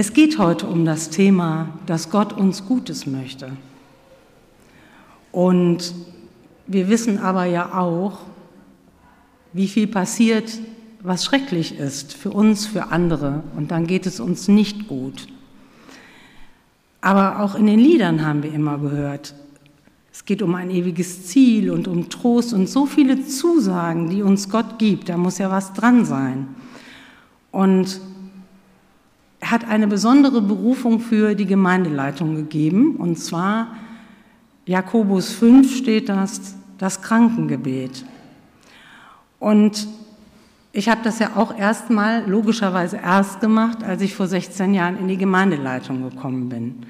Es geht heute um das Thema, dass Gott uns Gutes möchte. Und wir wissen aber ja auch, wie viel passiert, was schrecklich ist für uns, für andere. Und dann geht es uns nicht gut. Aber auch in den Liedern haben wir immer gehört, es geht um ein ewiges Ziel und um Trost und so viele Zusagen, die uns Gott gibt. Da muss ja was dran sein. Und hat eine besondere Berufung für die Gemeindeleitung gegeben. Und zwar, Jakobus 5 steht das, das Krankengebet. Und ich habe das ja auch erstmal logischerweise erst gemacht, als ich vor 16 Jahren in die Gemeindeleitung gekommen bin.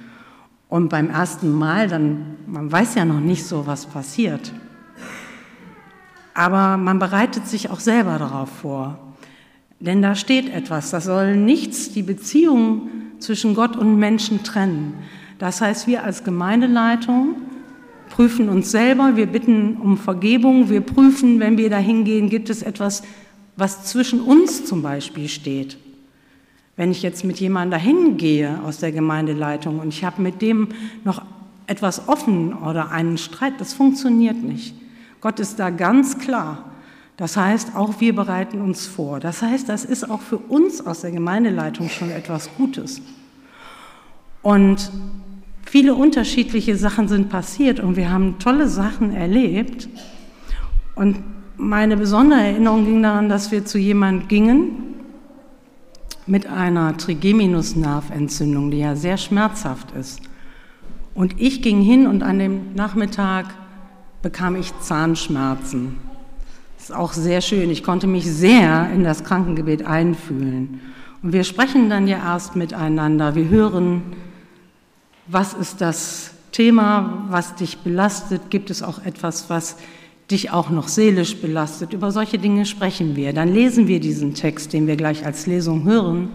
Und beim ersten Mal, dann, man weiß ja noch nicht so, was passiert. Aber man bereitet sich auch selber darauf vor. Denn da steht etwas, das soll nichts die Beziehung zwischen Gott und Menschen trennen. Das heißt, wir als Gemeindeleitung prüfen uns selber, wir bitten um Vergebung, wir prüfen, wenn wir da hingehen, gibt es etwas, was zwischen uns zum Beispiel steht. Wenn ich jetzt mit jemandem dahin gehe aus der Gemeindeleitung und ich habe mit dem noch etwas offen oder einen Streit, das funktioniert nicht. Gott ist da ganz klar. Das heißt, auch wir bereiten uns vor. Das heißt, das ist auch für uns aus der Gemeindeleitung schon etwas Gutes. Und viele unterschiedliche Sachen sind passiert und wir haben tolle Sachen erlebt. Und meine besondere Erinnerung ging daran, dass wir zu jemandem gingen mit einer Trigeminusnerventzündung, die ja sehr schmerzhaft ist. Und ich ging hin und an dem Nachmittag bekam ich Zahnschmerzen. Das ist auch sehr schön. Ich konnte mich sehr in das Krankengebet einfühlen. Und wir sprechen dann ja erst miteinander. Wir hören, was ist das Thema, was dich belastet? Gibt es auch etwas, was dich auch noch seelisch belastet. Über solche Dinge sprechen wir. Dann lesen wir diesen Text, den wir gleich als Lesung hören.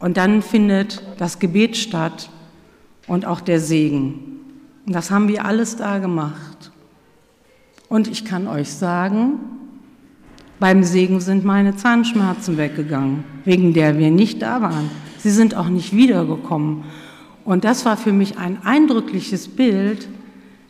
Und dann findet das Gebet statt und auch der Segen. Und das haben wir alles da gemacht. Und ich kann euch sagen, beim Segen sind meine Zahnschmerzen weggegangen, wegen der wir nicht da waren. Sie sind auch nicht wiedergekommen. Und das war für mich ein eindrückliches Bild,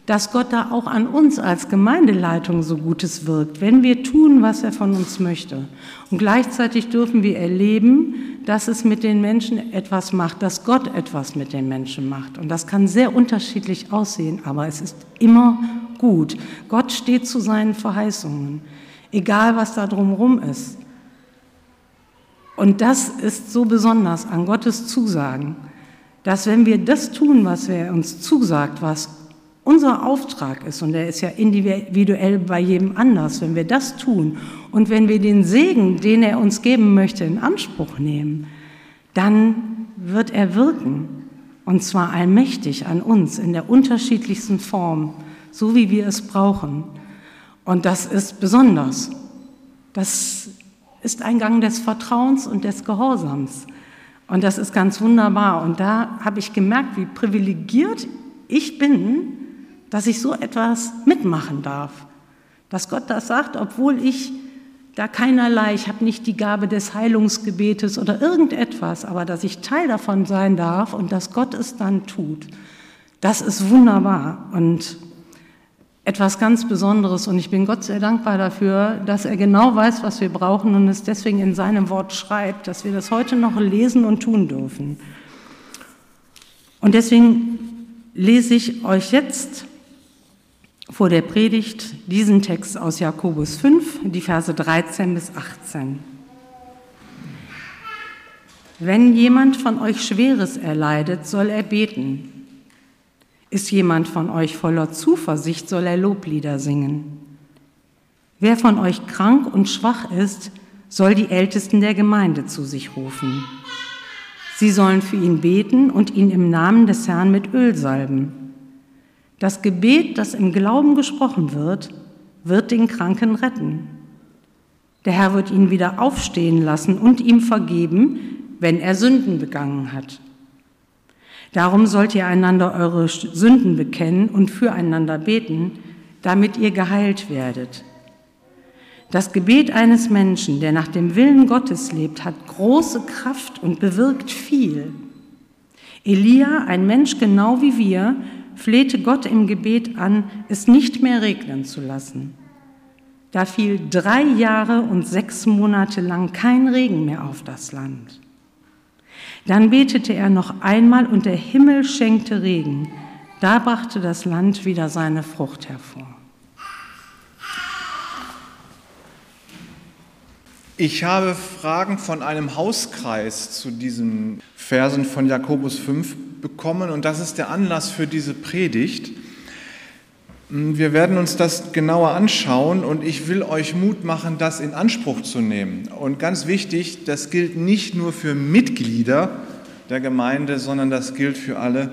dass Gott da auch an uns als Gemeindeleitung so Gutes wirkt, wenn wir tun, was er von uns möchte. Und gleichzeitig dürfen wir erleben, dass es mit den Menschen etwas macht, dass Gott etwas mit den Menschen macht. Und das kann sehr unterschiedlich aussehen, aber es ist immer gut. Gott steht zu seinen Verheißungen, egal was da drumherum ist. Und das ist so besonders an Gottes Zusagen, dass wenn wir das tun, was er uns zusagt, was unser Auftrag ist, und der ist ja individuell bei jedem anders, wenn wir das tun und wenn wir den Segen, den er uns geben möchte, in Anspruch nehmen, dann wird er wirken. Und zwar allmächtig an uns in der unterschiedlichsten Form, so wie wir es brauchen. Und das ist besonders. Das ist ein Gang des Vertrauens und des Gehorsams. Und das ist ganz wunderbar. Und da habe ich gemerkt, wie privilegiert ich bin, dass ich so etwas mitmachen darf. Dass Gott das sagt, obwohl ich da keinerlei, ich habe nicht die Gabe des Heilungsgebetes oder irgendetwas, aber dass ich Teil davon sein darf und dass Gott es dann tut. Das ist wunderbar und etwas ganz Besonderes und ich bin Gott sehr dankbar dafür, dass er genau weiß, was wir brauchen und es deswegen in seinem Wort schreibt, dass wir das heute noch lesen und tun dürfen. Und deswegen lese ich euch jetzt vor der Predigt diesen Text aus Jakobus 5, die Verse 13 bis 18. Wenn jemand von euch Schweres erleidet, soll er beten. Ist jemand von euch voller Zuversicht, soll er Loblieder singen. Wer von euch krank und schwach ist, soll die Ältesten der Gemeinde zu sich rufen. Sie sollen für ihn beten und ihn im Namen des Herrn mit Öl salben. Das Gebet, das im Glauben gesprochen wird, wird den Kranken retten. Der Herr wird ihn wieder aufstehen lassen und ihm vergeben, wenn er Sünden begangen hat. Darum sollt ihr einander eure Sünden bekennen und füreinander beten, damit ihr geheilt werdet. Das Gebet eines Menschen, der nach dem Willen Gottes lebt, hat große Kraft und bewirkt viel. Elia, ein Mensch genau wie wir, flehte Gott im Gebet an, es nicht mehr regnen zu lassen. Da fiel drei Jahre und sechs Monate lang kein Regen mehr auf das Land. Dann betete er noch einmal und der Himmel schenkte Regen. Da brachte das Land wieder seine Frucht hervor. Ich habe Fragen von einem Hauskreis zu diesen Versen von Jakobus 5 bekommen und das ist der Anlass für diese Predigt. Wir werden uns das genauer anschauen und ich will euch Mut machen, das in Anspruch zu nehmen. Und ganz wichtig, das gilt nicht nur für Mitglieder der Gemeinde, sondern das gilt für alle,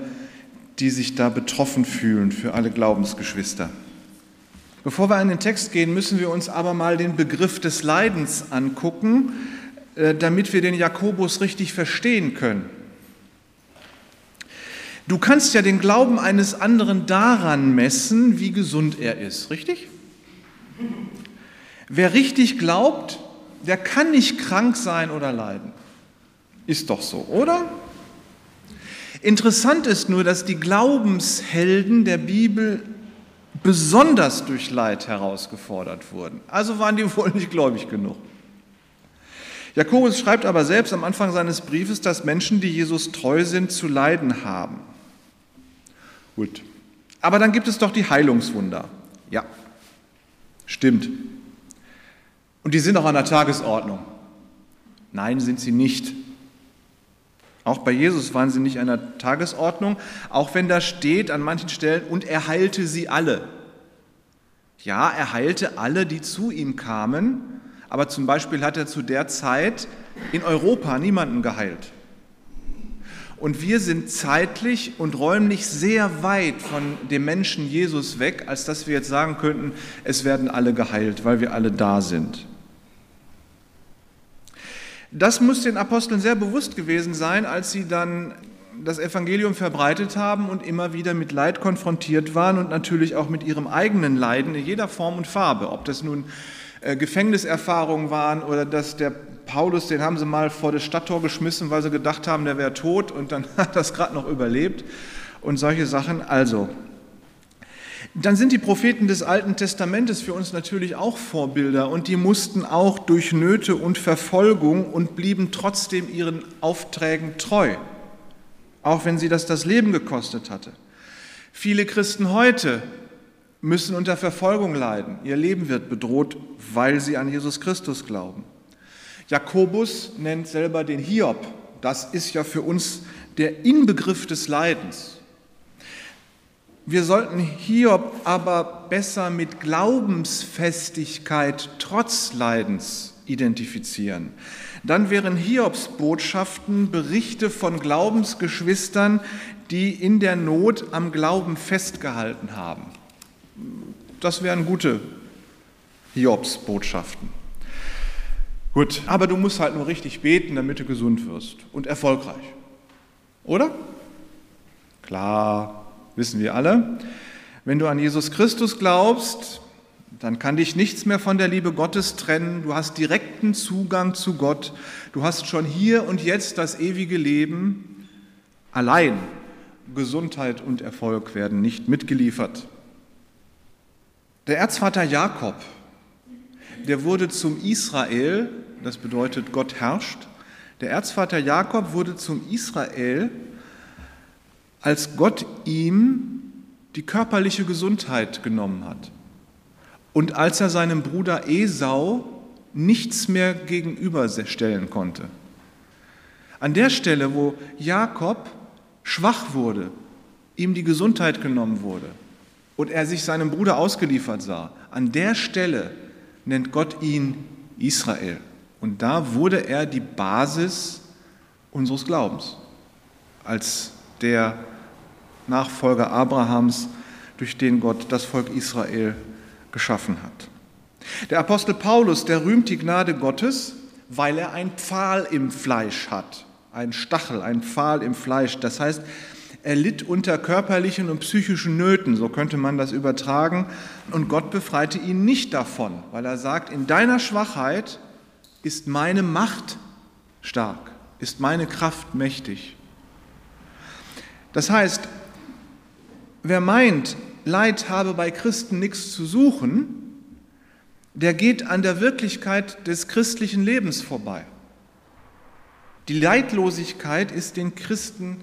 die sich da betroffen fühlen, für alle Glaubensgeschwister. Bevor wir in den Text gehen, müssen wir uns aber mal den Begriff des Leidens angucken, äh, damit wir den Jakobus richtig verstehen können. Du kannst ja den Glauben eines anderen daran messen, wie gesund er ist, richtig? Wer richtig glaubt, der kann nicht krank sein oder leiden. Ist doch so, oder? Interessant ist nur, dass die Glaubenshelden der Bibel besonders durch Leid herausgefordert wurden. Also waren die wohl nicht gläubig genug. Jakobus schreibt aber selbst am Anfang seines Briefes, dass Menschen, die Jesus treu sind, zu leiden haben. Gut. Aber dann gibt es doch die Heilungswunder. Ja, stimmt. Und die sind auch an der Tagesordnung. Nein, sind sie nicht. Auch bei Jesus waren sie nicht an der Tagesordnung, auch wenn da steht an manchen Stellen, und er heilte sie alle. Ja, er heilte alle, die zu ihm kamen, aber zum Beispiel hat er zu der Zeit in Europa niemanden geheilt. Und wir sind zeitlich und räumlich sehr weit von dem Menschen Jesus weg, als dass wir jetzt sagen könnten, es werden alle geheilt, weil wir alle da sind. Das muss den Aposteln sehr bewusst gewesen sein, als sie dann das Evangelium verbreitet haben und immer wieder mit Leid konfrontiert waren und natürlich auch mit ihrem eigenen Leiden in jeder Form und Farbe. Ob das nun äh, Gefängniserfahrungen waren oder dass der Paulus, den haben sie mal vor das Stadttor geschmissen, weil sie gedacht haben, der wäre tot und dann hat das gerade noch überlebt und solche Sachen. Also, dann sind die Propheten des Alten Testamentes für uns natürlich auch Vorbilder und die mussten auch durch Nöte und Verfolgung und blieben trotzdem ihren Aufträgen treu, auch wenn sie das das Leben gekostet hatte. Viele Christen heute müssen unter Verfolgung leiden. Ihr Leben wird bedroht, weil sie an Jesus Christus glauben. Jakobus nennt selber den Hiob. Das ist ja für uns der Inbegriff des Leidens. Wir sollten Hiob aber besser mit Glaubensfestigkeit trotz Leidens identifizieren. Dann wären Hiobs Botschaften Berichte von Glaubensgeschwistern, die in der Not am Glauben festgehalten haben. Das wären gute Hiobs Botschaften. Gut, aber du musst halt nur richtig beten, damit du gesund wirst und erfolgreich. Oder? Klar, wissen wir alle. Wenn du an Jesus Christus glaubst, dann kann dich nichts mehr von der Liebe Gottes trennen. Du hast direkten Zugang zu Gott. Du hast schon hier und jetzt das ewige Leben. Allein Gesundheit und Erfolg werden nicht mitgeliefert. Der Erzvater Jakob der wurde zum Israel, das bedeutet Gott herrscht. Der Erzvater Jakob wurde zum Israel, als Gott ihm die körperliche Gesundheit genommen hat. Und als er seinem Bruder Esau nichts mehr gegenüberstellen konnte. An der Stelle, wo Jakob schwach wurde, ihm die Gesundheit genommen wurde und er sich seinem Bruder ausgeliefert sah, an der Stelle nennt Gott ihn Israel. Und da wurde er die Basis unseres Glaubens, als der Nachfolger Abrahams, durch den Gott das Volk Israel geschaffen hat. Der Apostel Paulus, der rühmt die Gnade Gottes, weil er ein Pfahl im Fleisch hat, ein Stachel, ein Pfahl im Fleisch. Das heißt, Er litt unter körperlichen und psychischen Nöten, so könnte man das übertragen. Und Gott befreite ihn nicht davon, weil er sagt, in deiner Schwachheit ist meine Macht stark, ist meine Kraft mächtig. Das heißt, wer meint, Leid habe bei Christen nichts zu suchen, der geht an der Wirklichkeit des christlichen Lebens vorbei. Die Leidlosigkeit ist den Christen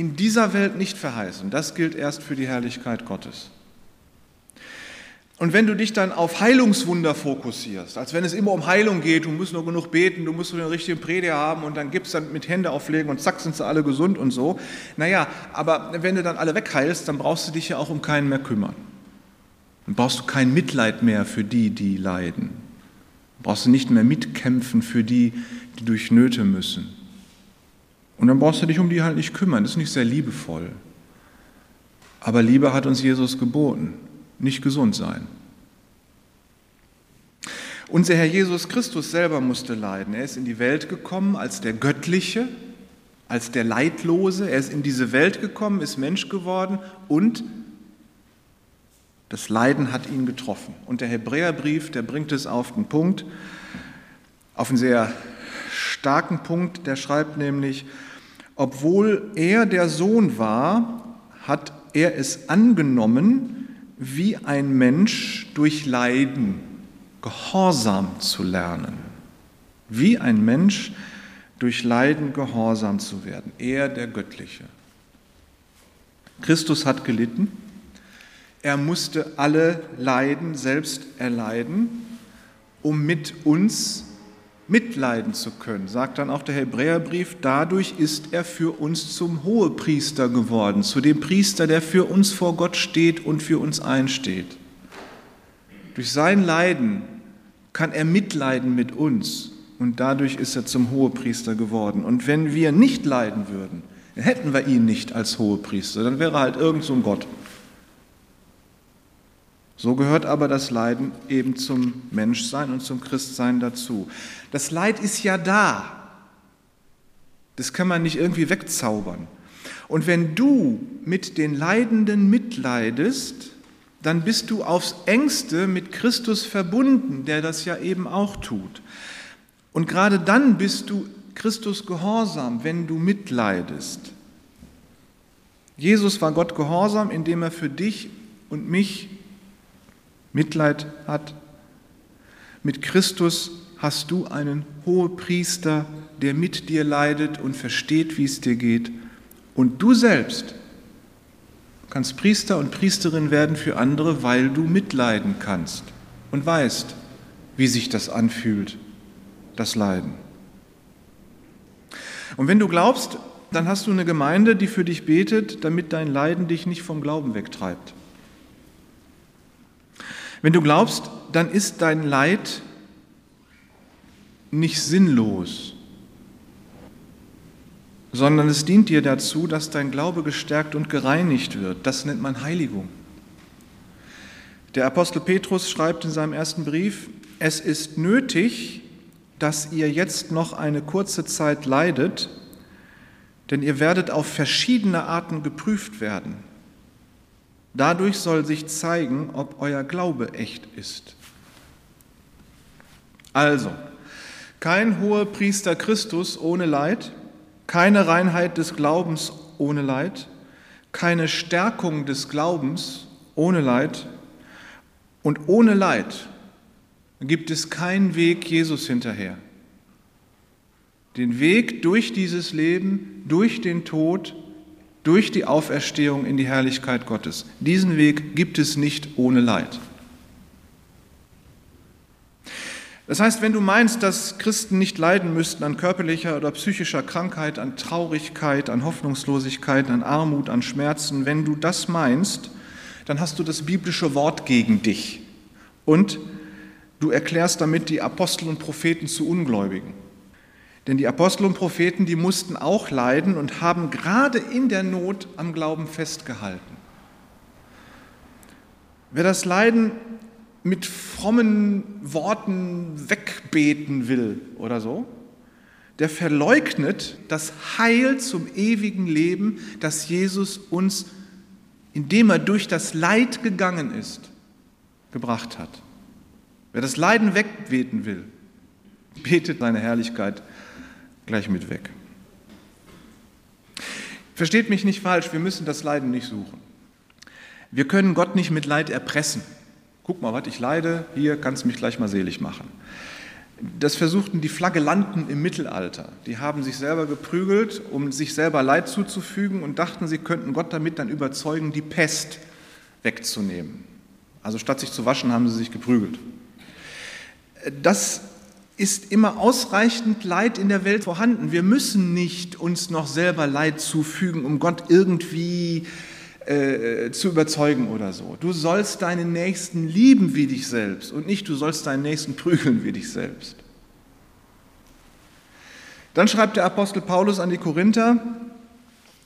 in dieser Welt nicht verheißen. Das gilt erst für die Herrlichkeit Gottes. Und wenn du dich dann auf Heilungswunder fokussierst, als wenn es immer um Heilung geht, du musst nur genug beten, du musst nur den richtigen Prediger haben und dann gibt es dann mit Hände auflegen und zack sind sie alle gesund und so. Naja, aber wenn du dann alle wegheilst, dann brauchst du dich ja auch um keinen mehr kümmern. Dann brauchst du kein Mitleid mehr für die, die leiden. Dann brauchst du nicht mehr mitkämpfen für die, die durch Nöte müssen. Und dann brauchst du dich um die halt nicht kümmern. Das ist nicht sehr liebevoll. Aber Liebe hat uns Jesus geboten nicht gesund sein. Unser Herr Jesus Christus selber musste leiden. Er ist in die Welt gekommen als der Göttliche, als der Leidlose. Er ist in diese Welt gekommen, ist Mensch geworden und das Leiden hat ihn getroffen. Und der Hebräerbrief, der bringt es auf den Punkt, auf einen sehr starken Punkt. Der schreibt nämlich, obwohl er der Sohn war, hat er es angenommen, wie ein Mensch durch Leiden gehorsam zu lernen. Wie ein Mensch durch Leiden gehorsam zu werden. Er der Göttliche. Christus hat gelitten. Er musste alle Leiden selbst erleiden, um mit uns mitleiden zu können, sagt dann auch der Hebräerbrief, dadurch ist er für uns zum Hohepriester geworden, zu dem Priester, der für uns vor Gott steht und für uns einsteht. Durch sein Leiden kann er mitleiden mit uns und dadurch ist er zum Hohepriester geworden. Und wenn wir nicht leiden würden, dann hätten wir ihn nicht als Hohepriester, dann wäre er halt irgend so ein Gott. So gehört aber das Leiden eben zum Menschsein und zum Christsein dazu. Das Leid ist ja da. Das kann man nicht irgendwie wegzaubern. Und wenn du mit den Leidenden mitleidest, dann bist du aufs engste mit Christus verbunden, der das ja eben auch tut. Und gerade dann bist du Christus gehorsam, wenn du mitleidest. Jesus war Gott gehorsam, indem er für dich und mich Mitleid hat. Mit Christus hast du einen Hohepriester, der mit dir leidet und versteht, wie es dir geht. Und du selbst kannst Priester und Priesterin werden für andere, weil du mitleiden kannst und weißt, wie sich das anfühlt, das Leiden. Und wenn du glaubst, dann hast du eine Gemeinde, die für dich betet, damit dein Leiden dich nicht vom Glauben wegtreibt. Wenn du glaubst, dann ist dein Leid nicht sinnlos, sondern es dient dir dazu, dass dein Glaube gestärkt und gereinigt wird. Das nennt man Heiligung. Der Apostel Petrus schreibt in seinem ersten Brief, es ist nötig, dass ihr jetzt noch eine kurze Zeit leidet, denn ihr werdet auf verschiedene Arten geprüft werden. Dadurch soll sich zeigen, ob euer Glaube echt ist. Also, kein hoher Priester Christus ohne Leid, keine Reinheit des Glaubens ohne Leid, keine Stärkung des Glaubens ohne Leid und ohne Leid gibt es keinen Weg Jesus hinterher. Den Weg durch dieses Leben, durch den Tod, durch die Auferstehung in die Herrlichkeit Gottes. Diesen Weg gibt es nicht ohne Leid. Das heißt, wenn du meinst, dass Christen nicht leiden müssten an körperlicher oder psychischer Krankheit, an Traurigkeit, an Hoffnungslosigkeit, an Armut, an Schmerzen, wenn du das meinst, dann hast du das biblische Wort gegen dich und du erklärst damit die Apostel und Propheten zu Ungläubigen. Denn die Apostel und Propheten, die mussten auch leiden und haben gerade in der Not am Glauben festgehalten. Wer das Leiden mit frommen Worten wegbeten will oder so, der verleugnet das Heil zum ewigen Leben, das Jesus uns, indem er durch das Leid gegangen ist, gebracht hat. Wer das Leiden wegbeten will, betet seine Herrlichkeit gleich mit weg. Versteht mich nicht falsch, wir müssen das Leiden nicht suchen. Wir können Gott nicht mit Leid erpressen. Guck mal, was ich leide, hier kannst du mich gleich mal selig machen. Das versuchten die Flagellanten im Mittelalter. Die haben sich selber geprügelt, um sich selber Leid zuzufügen und dachten, sie könnten Gott damit dann überzeugen, die Pest wegzunehmen. Also statt sich zu waschen, haben sie sich geprügelt. Das ist immer ausreichend Leid in der Welt vorhanden. Wir müssen nicht uns noch selber Leid zufügen, um Gott irgendwie äh, zu überzeugen oder so. Du sollst deinen Nächsten lieben wie dich selbst und nicht du sollst deinen Nächsten prügeln wie dich selbst. Dann schreibt der Apostel Paulus an die Korinther,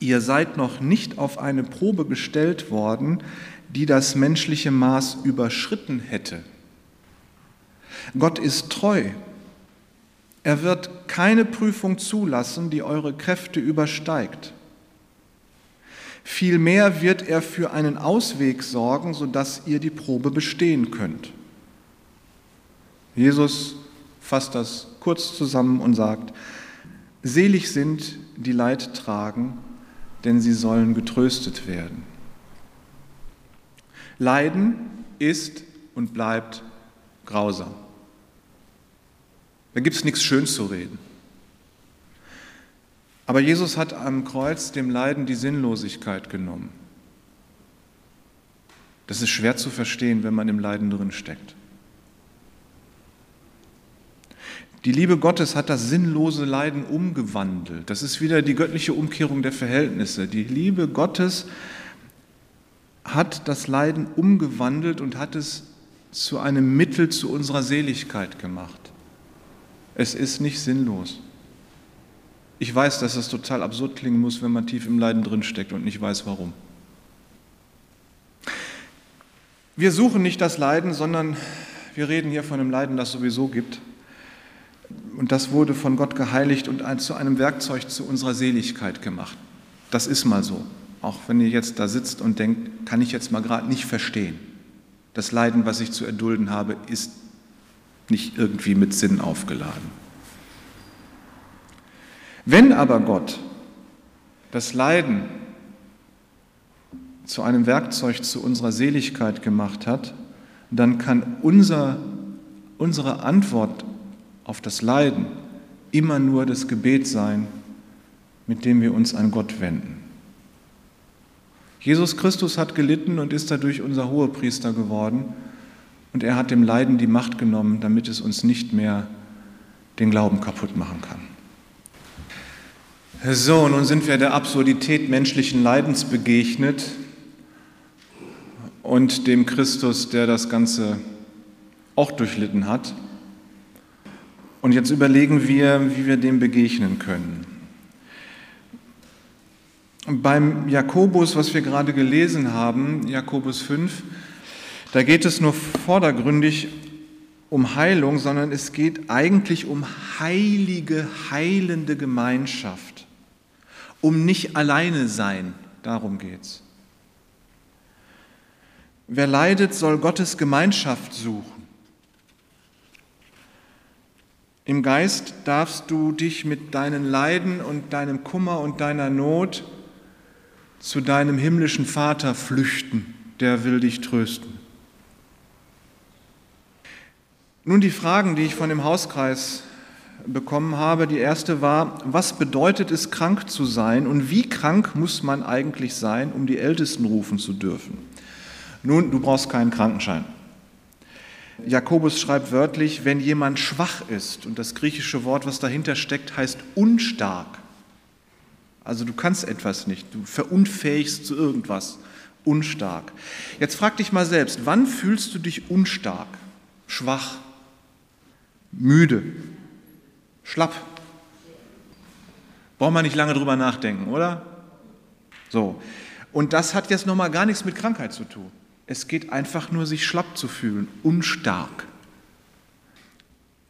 ihr seid noch nicht auf eine Probe gestellt worden, die das menschliche Maß überschritten hätte. Gott ist treu. Er wird keine Prüfung zulassen, die eure Kräfte übersteigt. Vielmehr wird er für einen Ausweg sorgen, sodass ihr die Probe bestehen könnt. Jesus fasst das kurz zusammen und sagt, Selig sind, die Leid tragen, denn sie sollen getröstet werden. Leiden ist und bleibt grausam. Da gibt es nichts schön zu reden. Aber Jesus hat am Kreuz dem Leiden die Sinnlosigkeit genommen. Das ist schwer zu verstehen, wenn man im Leiden drin steckt. Die Liebe Gottes hat das sinnlose Leiden umgewandelt. Das ist wieder die göttliche Umkehrung der Verhältnisse. Die Liebe Gottes hat das Leiden umgewandelt und hat es zu einem Mittel zu unserer Seligkeit gemacht. Es ist nicht sinnlos. Ich weiß, dass es total absurd klingen muss, wenn man tief im Leiden drin steckt und nicht weiß warum. Wir suchen nicht das Leiden, sondern wir reden hier von einem Leiden, das sowieso gibt. Und das wurde von Gott geheiligt und zu einem Werkzeug zu unserer Seligkeit gemacht. Das ist mal so. Auch wenn ihr jetzt da sitzt und denkt, kann ich jetzt mal gerade nicht verstehen. Das Leiden, was ich zu erdulden habe, ist nicht irgendwie mit Sinn aufgeladen. Wenn aber Gott das Leiden zu einem Werkzeug zu unserer Seligkeit gemacht hat, dann kann unser, unsere Antwort auf das Leiden immer nur das Gebet sein, mit dem wir uns an Gott wenden. Jesus Christus hat gelitten und ist dadurch unser Hohepriester geworden und er hat dem Leiden die Macht genommen, damit es uns nicht mehr den Glauben kaputt machen kann. So, nun sind wir der Absurdität menschlichen Leidens begegnet und dem Christus, der das Ganze auch durchlitten hat. Und jetzt überlegen wir, wie wir dem begegnen können. Beim Jakobus, was wir gerade gelesen haben, Jakobus 5, da geht es nur vordergründig um Heilung, sondern es geht eigentlich um heilige, heilende Gemeinschaft um nicht alleine sein. Darum geht's. Wer leidet, soll Gottes Gemeinschaft suchen. Im Geist darfst du dich mit deinen Leiden und deinem Kummer und deiner Not zu deinem himmlischen Vater flüchten, der will dich trösten. Nun die Fragen, die ich von dem Hauskreis bekommen habe. Die erste war, was bedeutet es, krank zu sein und wie krank muss man eigentlich sein, um die Ältesten rufen zu dürfen? Nun, du brauchst keinen Krankenschein. Jakobus schreibt wörtlich, wenn jemand schwach ist, und das griechische Wort, was dahinter steckt, heißt unstark. Also du kannst etwas nicht, du verunfähigst zu irgendwas, unstark. Jetzt frag dich mal selbst, wann fühlst du dich unstark, schwach, müde? Schlapp. Braucht man nicht lange drüber nachdenken, oder? So. Und das hat jetzt nochmal gar nichts mit Krankheit zu tun. Es geht einfach nur, sich schlapp zu fühlen, unstark.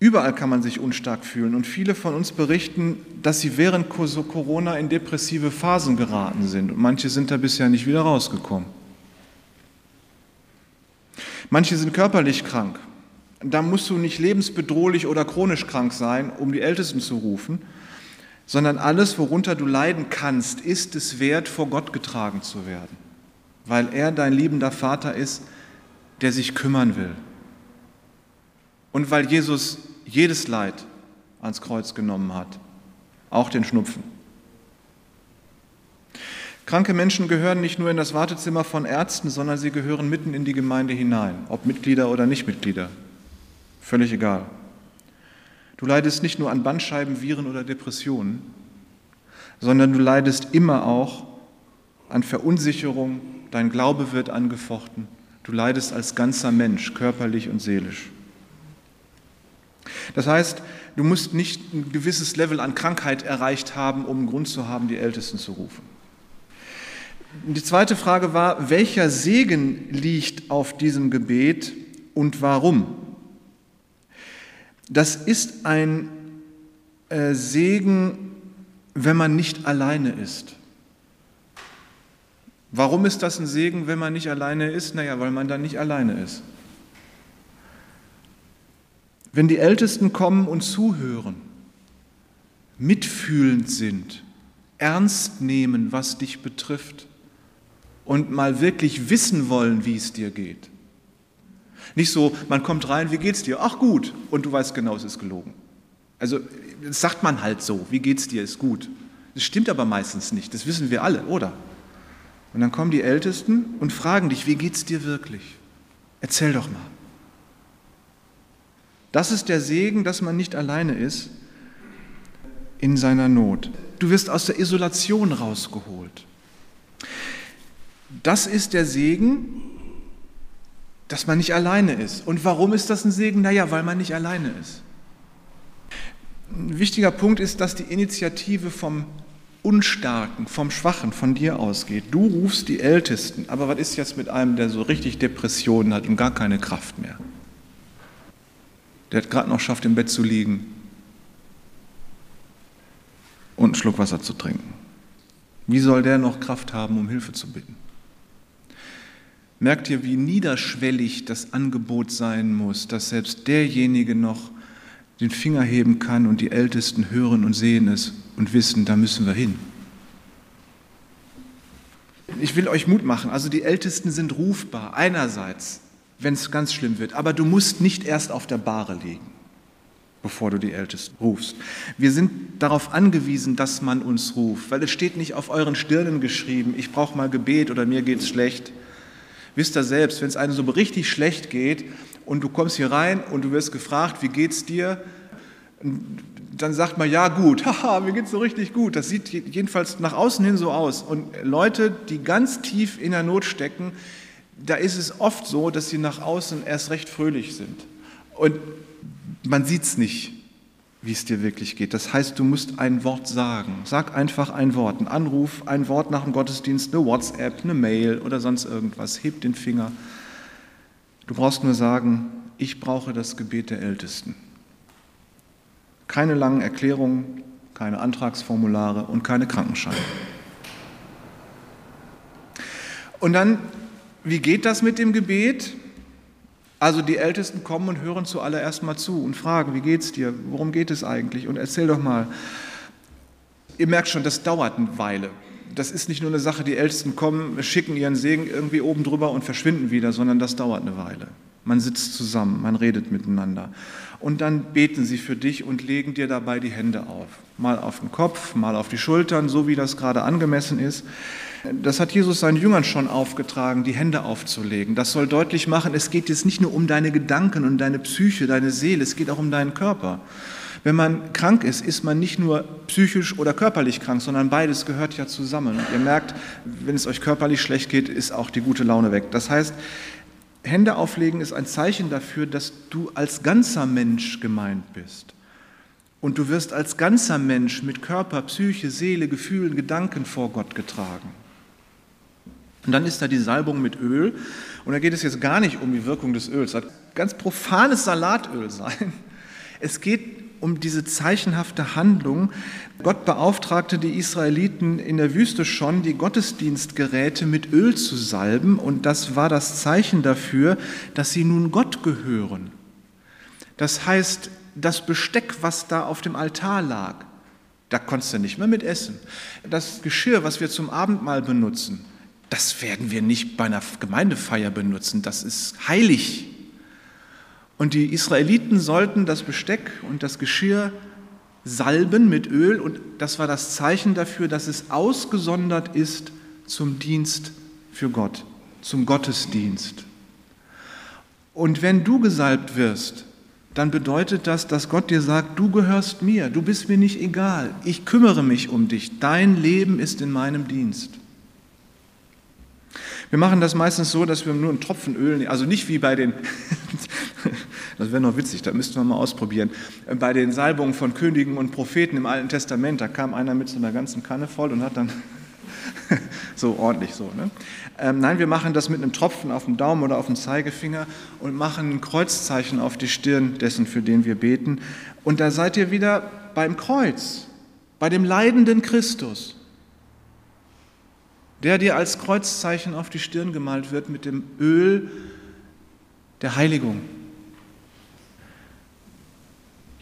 Überall kann man sich unstark fühlen und viele von uns berichten, dass sie während Corona in depressive Phasen geraten sind und manche sind da bisher nicht wieder rausgekommen. Manche sind körperlich krank. Da musst du nicht lebensbedrohlich oder chronisch krank sein, um die Ältesten zu rufen, sondern alles, worunter du leiden kannst, ist es wert, vor Gott getragen zu werden, weil er dein liebender Vater ist, der sich kümmern will. Und weil Jesus jedes Leid ans Kreuz genommen hat, auch den Schnupfen. Kranke Menschen gehören nicht nur in das Wartezimmer von Ärzten, sondern sie gehören mitten in die Gemeinde hinein, ob Mitglieder oder Nichtmitglieder. Völlig egal. Du leidest nicht nur an Bandscheiben, Viren oder Depressionen, sondern du leidest immer auch an Verunsicherung, dein Glaube wird angefochten, du leidest als ganzer Mensch, körperlich und seelisch. Das heißt, du musst nicht ein gewisses Level an Krankheit erreicht haben, um einen Grund zu haben, die Ältesten zu rufen. Die zweite Frage war, welcher Segen liegt auf diesem Gebet und warum? Das ist ein äh, Segen, wenn man nicht alleine ist. Warum ist das ein Segen, wenn man nicht alleine ist? Naja, weil man dann nicht alleine ist. Wenn die Ältesten kommen und zuhören, mitfühlend sind, ernst nehmen, was dich betrifft und mal wirklich wissen wollen, wie es dir geht. Nicht so, man kommt rein, wie geht's dir? Ach gut, und du weißt genau, es ist gelogen. Also das sagt man halt so, wie geht's dir, ist gut. Das stimmt aber meistens nicht, das wissen wir alle, oder? Und dann kommen die Ältesten und fragen dich, wie geht's dir wirklich? Erzähl doch mal. Das ist der Segen, dass man nicht alleine ist in seiner Not. Du wirst aus der Isolation rausgeholt. Das ist der Segen, dass man nicht alleine ist. Und warum ist das ein Segen? Naja, weil man nicht alleine ist. Ein wichtiger Punkt ist, dass die Initiative vom Unstarken, vom Schwachen, von dir ausgeht. Du rufst die Ältesten. Aber was ist jetzt mit einem, der so richtig Depressionen hat und gar keine Kraft mehr? der hat gerade noch schafft, im Bett zu liegen und einen Schluck Wasser zu trinken. Wie soll der noch Kraft haben, um Hilfe zu bitten? Merkt ihr, wie niederschwellig das Angebot sein muss, dass selbst derjenige noch den Finger heben kann und die Ältesten hören und sehen es und wissen, da müssen wir hin. Ich will euch Mut machen. Also die Ältesten sind rufbar. Einerseits wenn es ganz schlimm wird. Aber du musst nicht erst auf der Bahre liegen, bevor du die Ältesten rufst. Wir sind darauf angewiesen, dass man uns ruft, weil es steht nicht auf euren Stirnen geschrieben, ich brauche mal Gebet oder mir geht es schlecht. Wisst ihr selbst, wenn es einem so richtig schlecht geht und du kommst hier rein und du wirst gefragt, wie geht's dir? Dann sagt man, ja gut, haha, mir geht's so richtig gut. Das sieht jedenfalls nach außen hin so aus. Und Leute, die ganz tief in der Not stecken, da ist es oft so, dass sie nach außen erst recht fröhlich sind. Und man sieht es nicht, wie es dir wirklich geht. Das heißt, du musst ein Wort sagen. Sag einfach ein Wort, ein Anruf, ein Wort nach dem Gottesdienst, eine WhatsApp, eine Mail oder sonst irgendwas. Heb den Finger. Du brauchst nur sagen, ich brauche das Gebet der Ältesten. Keine langen Erklärungen, keine Antragsformulare und keine Krankenscheine. Und dann wie geht das mit dem Gebet? Also die Ältesten kommen und hören zuallererst mal zu und fragen, wie geht's dir? Worum geht es eigentlich? Und erzähl doch mal. Ihr merkt schon, das dauert eine Weile. Das ist nicht nur eine Sache, die Ältesten kommen, schicken ihren Segen irgendwie oben drüber und verschwinden wieder, sondern das dauert eine Weile. Man sitzt zusammen, man redet miteinander. Und dann beten sie für dich und legen dir dabei die Hände auf. Mal auf den Kopf, mal auf die Schultern, so wie das gerade angemessen ist. Das hat Jesus seinen Jüngern schon aufgetragen, die Hände aufzulegen. Das soll deutlich machen, es geht jetzt nicht nur um deine Gedanken und deine Psyche, deine Seele, es geht auch um deinen Körper. Wenn man krank ist, ist man nicht nur psychisch oder körperlich krank, sondern beides gehört ja zusammen. Und ihr merkt, wenn es euch körperlich schlecht geht, ist auch die gute Laune weg. Das heißt, Hände auflegen ist ein Zeichen dafür, dass du als ganzer Mensch gemeint bist. Und du wirst als ganzer Mensch mit Körper, Psyche, Seele, Gefühlen, Gedanken vor Gott getragen. Und dann ist da die Salbung mit Öl. Und da geht es jetzt gar nicht um die Wirkung des Öls. Das kann ganz profanes Salatöl sein. Es geht um diese zeichenhafte Handlung. Gott beauftragte die Israeliten in der Wüste schon, die Gottesdienstgeräte mit Öl zu salben, und das war das Zeichen dafür, dass sie nun Gott gehören. Das heißt, das Besteck, was da auf dem Altar lag, da konntest du nicht mehr mit essen. Das Geschirr, was wir zum Abendmahl benutzen, das werden wir nicht bei einer Gemeindefeier benutzen. Das ist heilig. Und die Israeliten sollten das Besteck und das Geschirr salben mit Öl und das war das Zeichen dafür, dass es ausgesondert ist zum Dienst für Gott, zum Gottesdienst. Und wenn du gesalbt wirst, dann bedeutet das, dass Gott dir sagt, du gehörst mir, du bist mir nicht egal, ich kümmere mich um dich, dein Leben ist in meinem Dienst. Wir machen das meistens so, dass wir nur einen Tropfen Öl, nehmen, also nicht wie bei den, das wäre noch witzig, da müssten wir mal ausprobieren, bei den Salbungen von Königen und Propheten im Alten Testament, da kam einer mit so einer ganzen Kanne voll und hat dann so ordentlich so. Ne? Ähm, nein, wir machen das mit einem Tropfen auf dem Daumen oder auf dem Zeigefinger und machen ein Kreuzzeichen auf die Stirn dessen, für den wir beten. Und da seid ihr wieder beim Kreuz, bei dem leidenden Christus der dir als Kreuzzeichen auf die Stirn gemalt wird mit dem Öl der Heiligung.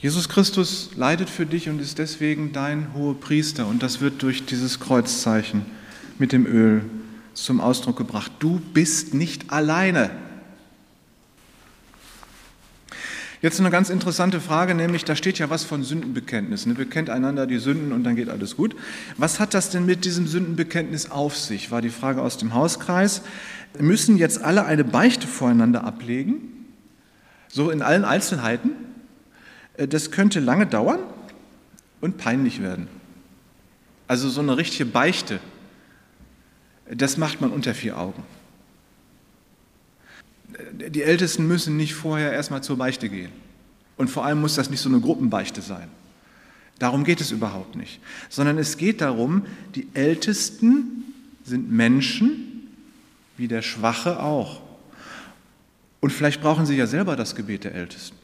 Jesus Christus leidet für dich und ist deswegen dein hoher Priester und das wird durch dieses Kreuzzeichen mit dem Öl zum Ausdruck gebracht. Du bist nicht alleine. Jetzt eine ganz interessante Frage, nämlich da steht ja was von Sündenbekenntnis. Ne? Bekennt einander die Sünden und dann geht alles gut. Was hat das denn mit diesem Sündenbekenntnis auf sich? War die Frage aus dem Hauskreis. Müssen jetzt alle eine Beichte voreinander ablegen? So in allen Einzelheiten? Äh, das könnte lange dauern und peinlich werden. Also so eine richtige Beichte, das macht man unter vier Augen die Ältesten müssen nicht vorher erstmal zur Beichte gehen. Und vor allem muss das nicht so eine Gruppenbeichte sein. Darum geht es überhaupt nicht. Sondern es geht darum, die Ältesten sind Menschen, wie der Schwache auch. Und vielleicht brauchen sie ja selber das Gebet der Ältesten.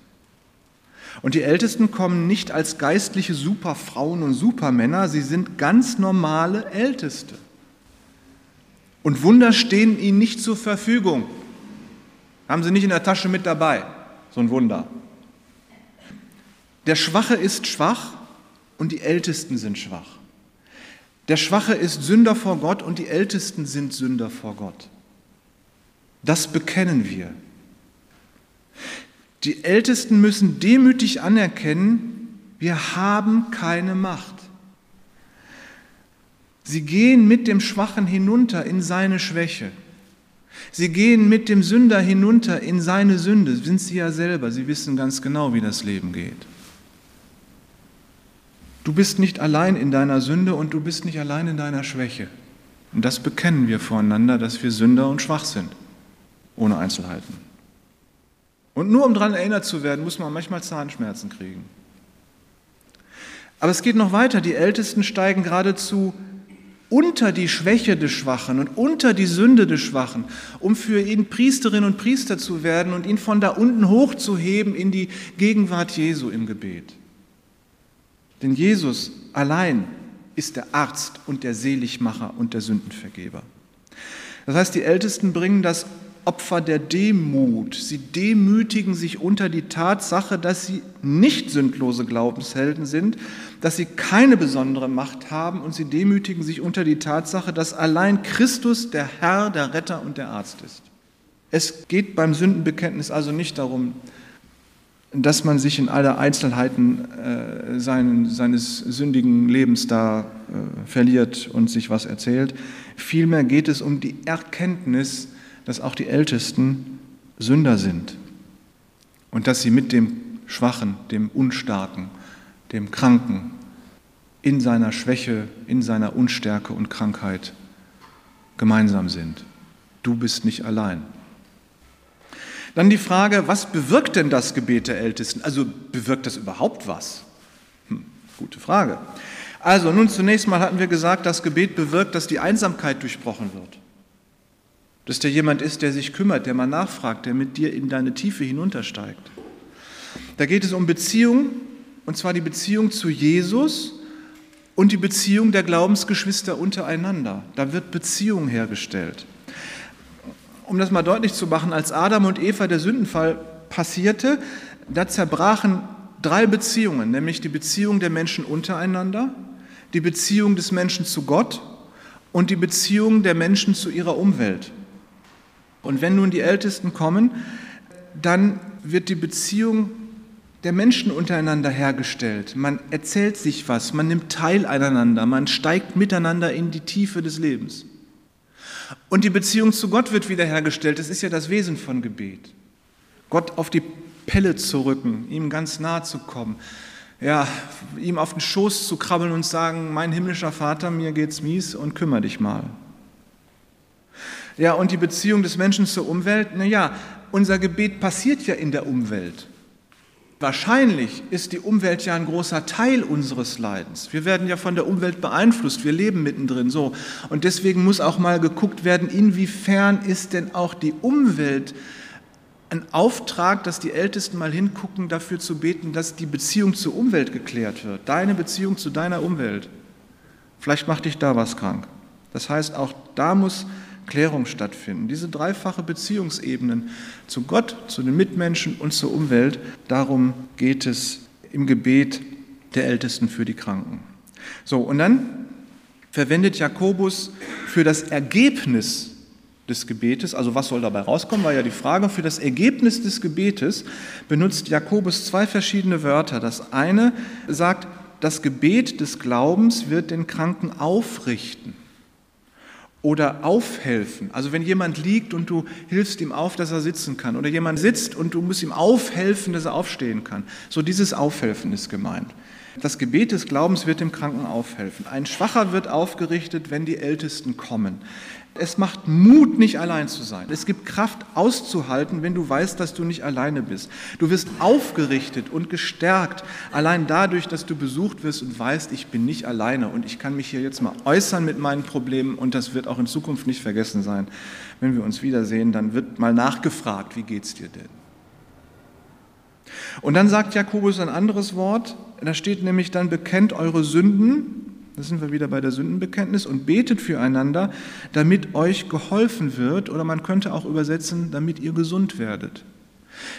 Und die Ältesten kommen nicht als geistliche Superfrauen und Supermänner, sie sind ganz normale Älteste. Und Wunder stehen ihnen nicht zur Verfügung. Haben sie nicht in der Tasche mit dabei. So ein Wunder. Der Schwache ist schwach und die Ältesten sind schwach. Der Schwache ist Sünder vor Gott und die Ältesten sind Sünder vor Gott. Das bekennen wir. Die Ältesten müssen demütig anerkennen, wir haben keine Macht. Sie gehen mit dem Schwachen hinunter in seine Schwäche. Sie gehen mit dem Sünder hinunter in seine Sünde, sind sie ja selber, sie wissen ganz genau, wie das Leben geht. Du bist nicht allein in deiner Sünde und du bist nicht allein in deiner Schwäche. Und das bekennen wir voreinander, dass wir Sünder und schwach sind, ohne Einzelheiten. Und nur um daran erinnert zu werden, muss man manchmal Zahnschmerzen kriegen. Aber es geht noch weiter. Die Ältesten steigen geradezu unter die Schwäche des Schwachen und unter die Sünde des Schwachen, um für ihn Priesterin und Priester zu werden und ihn von da unten hochzuheben in die Gegenwart Jesu im Gebet. Denn Jesus allein ist der Arzt und der Seligmacher und der Sündenvergeber. Das heißt, die Ältesten bringen das Opfer der Demut. Sie demütigen sich unter die Tatsache, dass sie nicht sündlose Glaubenshelden sind, dass sie keine besondere Macht haben und sie demütigen sich unter die Tatsache, dass allein Christus der Herr, der Retter und der Arzt ist. Es geht beim Sündenbekenntnis also nicht darum, dass man sich in alle Einzelheiten äh, seinen, seines sündigen Lebens da äh, verliert und sich was erzählt. Vielmehr geht es um die Erkenntnis, dass auch die Ältesten Sünder sind und dass sie mit dem Schwachen, dem Unstarken, dem Kranken in seiner Schwäche, in seiner Unstärke und Krankheit gemeinsam sind. Du bist nicht allein. Dann die Frage, was bewirkt denn das Gebet der Ältesten? Also bewirkt das überhaupt was? Hm, gute Frage. Also nun zunächst mal hatten wir gesagt, das Gebet bewirkt, dass die Einsamkeit durchbrochen wird dass der jemand ist, der sich kümmert, der mal nachfragt, der mit dir in deine Tiefe hinuntersteigt. Da geht es um Beziehung, und zwar die Beziehung zu Jesus und die Beziehung der Glaubensgeschwister untereinander. Da wird Beziehung hergestellt. Um das mal deutlich zu machen, als Adam und Eva der Sündenfall passierte, da zerbrachen drei Beziehungen, nämlich die Beziehung der Menschen untereinander, die Beziehung des Menschen zu Gott und die Beziehung der Menschen zu ihrer Umwelt. Und wenn nun die Ältesten kommen, dann wird die Beziehung der Menschen untereinander hergestellt. Man erzählt sich was, man nimmt teil aneinander, man steigt miteinander in die Tiefe des Lebens. Und die Beziehung zu Gott wird wiederhergestellt. Das ist ja das Wesen von Gebet. Gott auf die Pelle zu rücken, ihm ganz nahe zu kommen, ja, ihm auf den Schoß zu krabbeln und sagen, mein himmlischer Vater, mir geht's mies und kümmere dich mal. Ja, und die Beziehung des Menschen zur Umwelt, na ja, unser Gebet passiert ja in der Umwelt. Wahrscheinlich ist die Umwelt ja ein großer Teil unseres Leidens. Wir werden ja von der Umwelt beeinflusst, wir leben mittendrin so. Und deswegen muss auch mal geguckt werden, inwiefern ist denn auch die Umwelt ein Auftrag, dass die Ältesten mal hingucken, dafür zu beten, dass die Beziehung zur Umwelt geklärt wird. Deine Beziehung zu deiner Umwelt. Vielleicht macht dich da was krank. Das heißt, auch da muss Klärung stattfinden. Diese dreifache Beziehungsebenen zu Gott, zu den Mitmenschen und zur Umwelt, darum geht es im Gebet der Ältesten für die Kranken. So, und dann verwendet Jakobus für das Ergebnis des Gebetes, also was soll dabei rauskommen, war ja die Frage, für das Ergebnis des Gebetes benutzt Jakobus zwei verschiedene Wörter. Das eine sagt, das Gebet des Glaubens wird den Kranken aufrichten oder aufhelfen. Also wenn jemand liegt und du hilfst ihm auf, dass er sitzen kann oder jemand sitzt und du musst ihm aufhelfen, dass er aufstehen kann. So dieses Aufhelfen ist gemeint. Das Gebet des Glaubens wird dem Kranken aufhelfen. Ein Schwacher wird aufgerichtet, wenn die Ältesten kommen. Es macht Mut, nicht allein zu sein. Es gibt Kraft auszuhalten, wenn du weißt, dass du nicht alleine bist. Du wirst aufgerichtet und gestärkt, allein dadurch, dass du besucht wirst und weißt, ich bin nicht alleine und ich kann mich hier jetzt mal äußern mit meinen Problemen und das wird auch in Zukunft nicht vergessen sein. Wenn wir uns wiedersehen, dann wird mal nachgefragt, wie geht's dir denn? Und dann sagt Jakobus ein anderes Wort, da steht nämlich dann, bekennt eure Sünden da sind wir wieder bei der Sündenbekenntnis und betet füreinander, damit euch geholfen wird oder man könnte auch übersetzen, damit ihr gesund werdet.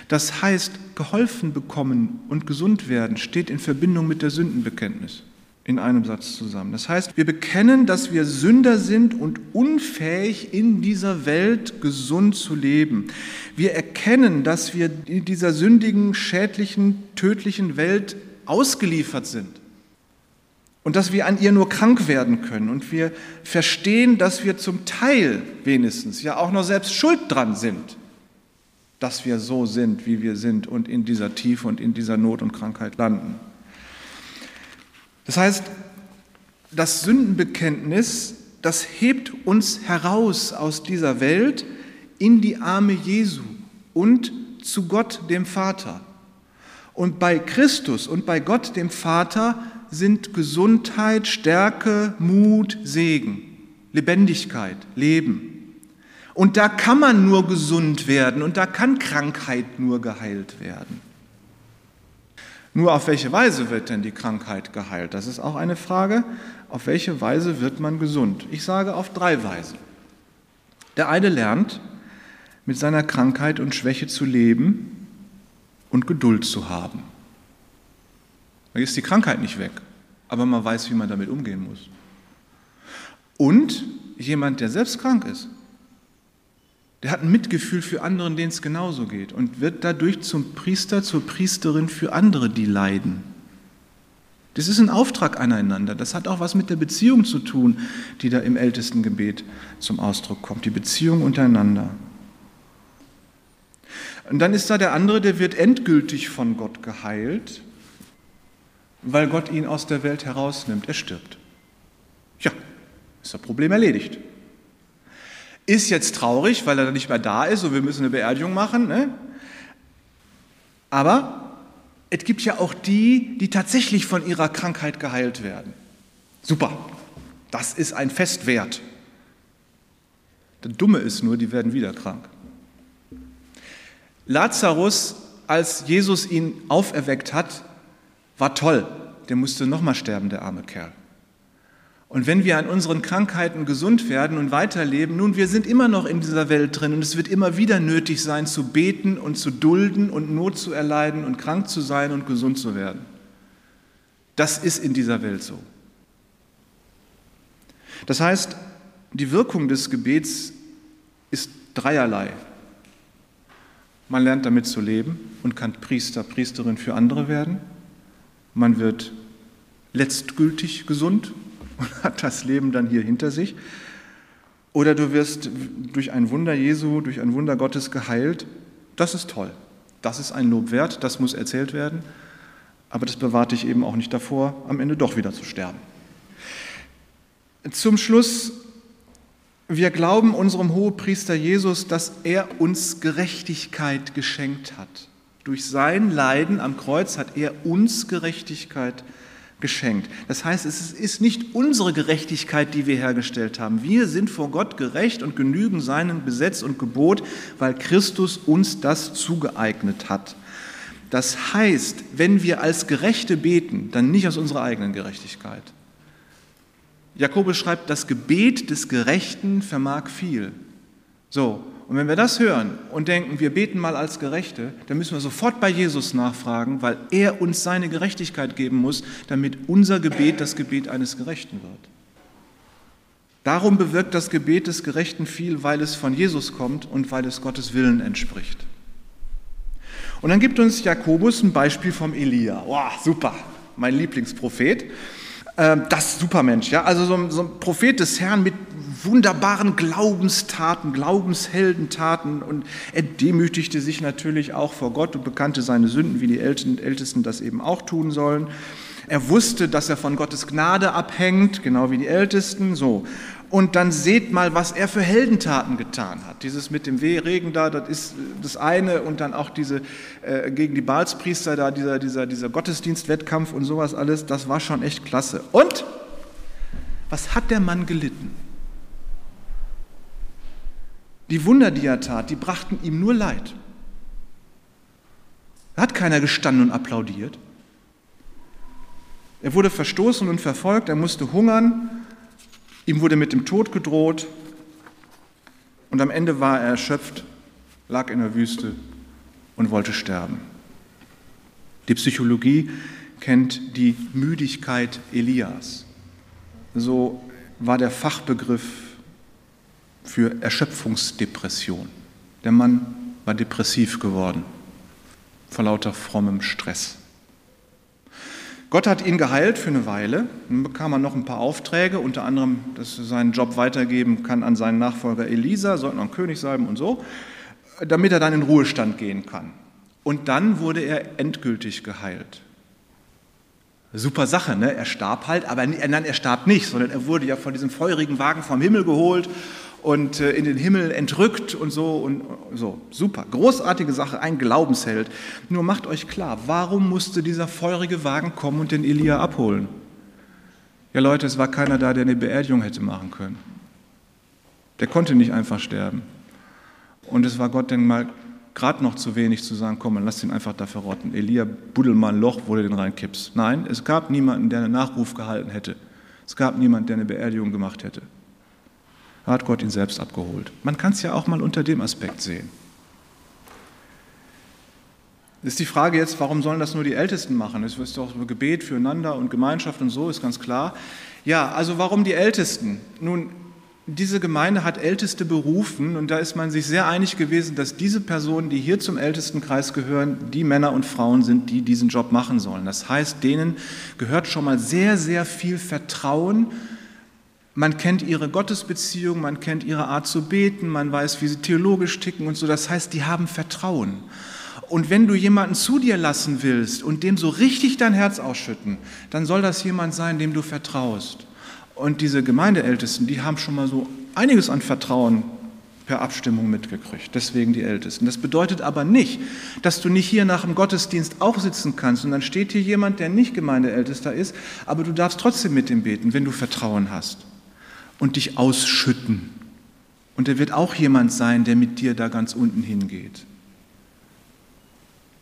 Das heißt, geholfen bekommen und gesund werden steht in Verbindung mit der Sündenbekenntnis in einem Satz zusammen. Das heißt, wir bekennen, dass wir Sünder sind und unfähig in dieser Welt gesund zu leben. Wir erkennen, dass wir in dieser sündigen, schädlichen, tödlichen Welt ausgeliefert sind und dass wir an ihr nur krank werden können. Und wir verstehen, dass wir zum Teil wenigstens ja auch noch selbst schuld dran sind, dass wir so sind, wie wir sind und in dieser Tiefe und in dieser Not und Krankheit landen. Das heißt, das Sündenbekenntnis, das hebt uns heraus aus dieser Welt in die Arme Jesu und zu Gott dem Vater. Und bei Christus und bei Gott dem Vater sind Gesundheit, Stärke, Mut, Segen, Lebendigkeit, Leben. Und da kann man nur gesund werden und da kann Krankheit nur geheilt werden. Nur auf welche Weise wird denn die Krankheit geheilt? Das ist auch eine Frage. Auf welche Weise wird man gesund? Ich sage auf drei Weisen. Der eine lernt, mit seiner Krankheit und Schwäche zu leben und Geduld zu haben. Da ist die Krankheit nicht weg, aber man weiß, wie man damit umgehen muss. Und jemand, der selbst krank ist, der hat ein Mitgefühl für andere, denen es genauso geht und wird dadurch zum Priester, zur Priesterin für andere, die leiden. Das ist ein Auftrag aneinander. Das hat auch was mit der Beziehung zu tun, die da im ältesten Gebet zum Ausdruck kommt. Die Beziehung untereinander. Und dann ist da der andere, der wird endgültig von Gott geheilt weil Gott ihn aus der Welt herausnimmt. Er stirbt. Ja, ist das Problem erledigt. Ist jetzt traurig, weil er nicht mehr da ist und wir müssen eine Beerdigung machen. Ne? Aber es gibt ja auch die, die tatsächlich von ihrer Krankheit geheilt werden. Super, das ist ein Festwert. Das Dumme ist nur, die werden wieder krank. Lazarus als Jesus ihn auferweckt hat, war toll. Der musste nochmal sterben, der arme Kerl. Und wenn wir an unseren Krankheiten gesund werden und weiterleben, nun, wir sind immer noch in dieser Welt drin und es wird immer wieder nötig sein, zu beten und zu dulden und Not zu erleiden und krank zu sein und gesund zu werden. Das ist in dieser Welt so. Das heißt, die Wirkung des Gebets ist dreierlei. Man lernt damit zu leben und kann Priester, Priesterin für andere werden. Man wird letztgültig gesund und hat das Leben dann hier hinter sich. Oder du wirst durch ein Wunder Jesu, durch ein Wunder Gottes geheilt. Das ist toll. Das ist ein Lob wert, das muss erzählt werden. Aber das bewahrt dich eben auch nicht davor, am Ende doch wieder zu sterben. Zum Schluss, wir glauben unserem Hohepriester Jesus, dass er uns Gerechtigkeit geschenkt hat. Durch sein Leiden am Kreuz hat er uns Gerechtigkeit geschenkt. Das heißt, es ist nicht unsere Gerechtigkeit, die wir hergestellt haben. Wir sind vor Gott gerecht und genügen seinem Gesetz und Gebot, weil Christus uns das zugeeignet hat. Das heißt, wenn wir als Gerechte beten, dann nicht aus unserer eigenen Gerechtigkeit. Jakobus schreibt, das Gebet des Gerechten vermag viel. So, und wenn wir das hören und denken, wir beten mal als Gerechte, dann müssen wir sofort bei Jesus nachfragen, weil er uns seine Gerechtigkeit geben muss, damit unser Gebet das Gebet eines Gerechten wird. Darum bewirkt das Gebet des Gerechten viel, weil es von Jesus kommt und weil es Gottes Willen entspricht. Und dann gibt uns Jakobus ein Beispiel vom Elia. Wow, super, mein Lieblingsprophet. Ähm, das Supermensch, ja, also so ein, so ein Prophet des Herrn mit wunderbaren Glaubenstaten, Glaubensheldentaten und er demütigte sich natürlich auch vor Gott und bekannte seine Sünden, wie die Ältesten das eben auch tun sollen. Er wusste, dass er von Gottes Gnade abhängt, genau wie die Ältesten, so. Und dann seht mal, was er für Heldentaten getan hat. Dieses mit dem Regen da, das ist das eine und dann auch diese äh, gegen die Balspriester da, dieser, dieser, dieser Gottesdienstwettkampf und sowas alles, das war schon echt klasse. Und was hat der Mann gelitten? Die Wunder, die er tat, die brachten ihm nur Leid. Da hat keiner gestanden und applaudiert. Er wurde verstoßen und verfolgt, er musste hungern, ihm wurde mit dem Tod gedroht und am Ende war er erschöpft, lag in der Wüste und wollte sterben. Die Psychologie kennt die Müdigkeit Elias. So war der Fachbegriff für Erschöpfungsdepression. Der Mann war depressiv geworden vor lauter frommem Stress. Gott hat ihn geheilt für eine Weile. Dann bekam er noch ein paar Aufträge, unter anderem, dass er seinen Job weitergeben kann an seinen Nachfolger Elisa, sollte noch ein König sein und so, damit er dann in Ruhestand gehen kann. Und dann wurde er endgültig geheilt. Super Sache, ne? Er starb halt, aber nein, er starb nicht, sondern er wurde ja von diesem feurigen Wagen vom Himmel geholt und äh, in den Himmel entrückt und so und so. Super, großartige Sache, ein Glaubensheld. Nur macht euch klar, warum musste dieser feurige Wagen kommen und den Elia abholen? Ja Leute, es war keiner da, der eine Beerdigung hätte machen können. Der konnte nicht einfach sterben. Und es war Gott denn mal gerade noch zu wenig zu sagen, komm, lass ihn einfach da verrotten. Elia, buddel mal ein Loch, wo du den reinkippst. Nein, es gab niemanden, der einen Nachruf gehalten hätte. Es gab niemanden, der eine Beerdigung gemacht hätte hat Gott ihn selbst abgeholt. Man kann es ja auch mal unter dem Aspekt sehen. Ist die Frage jetzt, warum sollen das nur die Ältesten machen? Es ist doch Gebet füreinander und Gemeinschaft und so, ist ganz klar. Ja, also warum die Ältesten? Nun, diese Gemeinde hat Älteste berufen und da ist man sich sehr einig gewesen, dass diese Personen, die hier zum Ältestenkreis gehören, die Männer und Frauen sind, die diesen Job machen sollen. Das heißt, denen gehört schon mal sehr, sehr viel Vertrauen man kennt ihre Gottesbeziehung, man kennt ihre Art zu beten, man weiß, wie sie theologisch ticken und so. Das heißt, die haben Vertrauen. Und wenn du jemanden zu dir lassen willst und dem so richtig dein Herz ausschütten, dann soll das jemand sein, dem du vertraust. Und diese Gemeindeältesten, die haben schon mal so einiges an Vertrauen per Abstimmung mitgekriegt. Deswegen die Ältesten. Das bedeutet aber nicht, dass du nicht hier nach dem Gottesdienst auch sitzen kannst und dann steht hier jemand, der nicht Gemeindeältester ist, aber du darfst trotzdem mit ihm beten, wenn du Vertrauen hast und dich ausschütten. Und er wird auch jemand sein, der mit dir da ganz unten hingeht.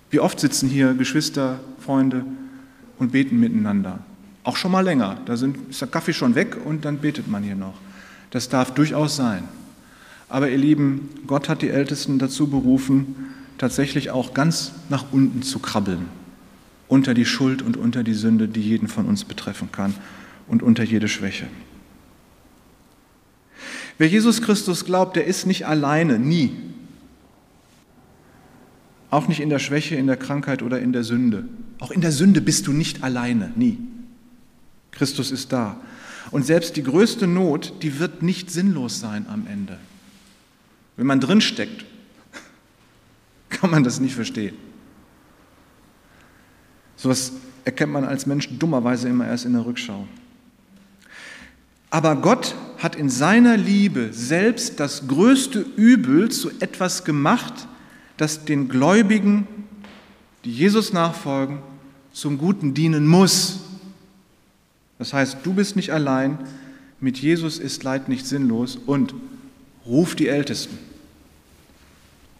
Wie oft sitzen hier Geschwister, Freunde und beten miteinander? Auch schon mal länger. Da sind, ist der Kaffee schon weg und dann betet man hier noch. Das darf durchaus sein. Aber ihr Lieben, Gott hat die Ältesten dazu berufen, tatsächlich auch ganz nach unten zu krabbeln. Unter die Schuld und unter die Sünde, die jeden von uns betreffen kann und unter jede Schwäche. Wer Jesus Christus glaubt, der ist nicht alleine, nie. Auch nicht in der Schwäche, in der Krankheit oder in der Sünde. Auch in der Sünde bist du nicht alleine, nie. Christus ist da. Und selbst die größte Not, die wird nicht sinnlos sein am Ende. Wenn man drinsteckt, kann man das nicht verstehen. So etwas erkennt man als Mensch dummerweise immer erst in der Rückschau. Aber Gott hat in seiner Liebe selbst das größte Übel zu etwas gemacht, das den Gläubigen, die Jesus nachfolgen, zum Guten dienen muss. Das heißt, du bist nicht allein, mit Jesus ist Leid nicht sinnlos und ruf die Ältesten.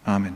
Amen.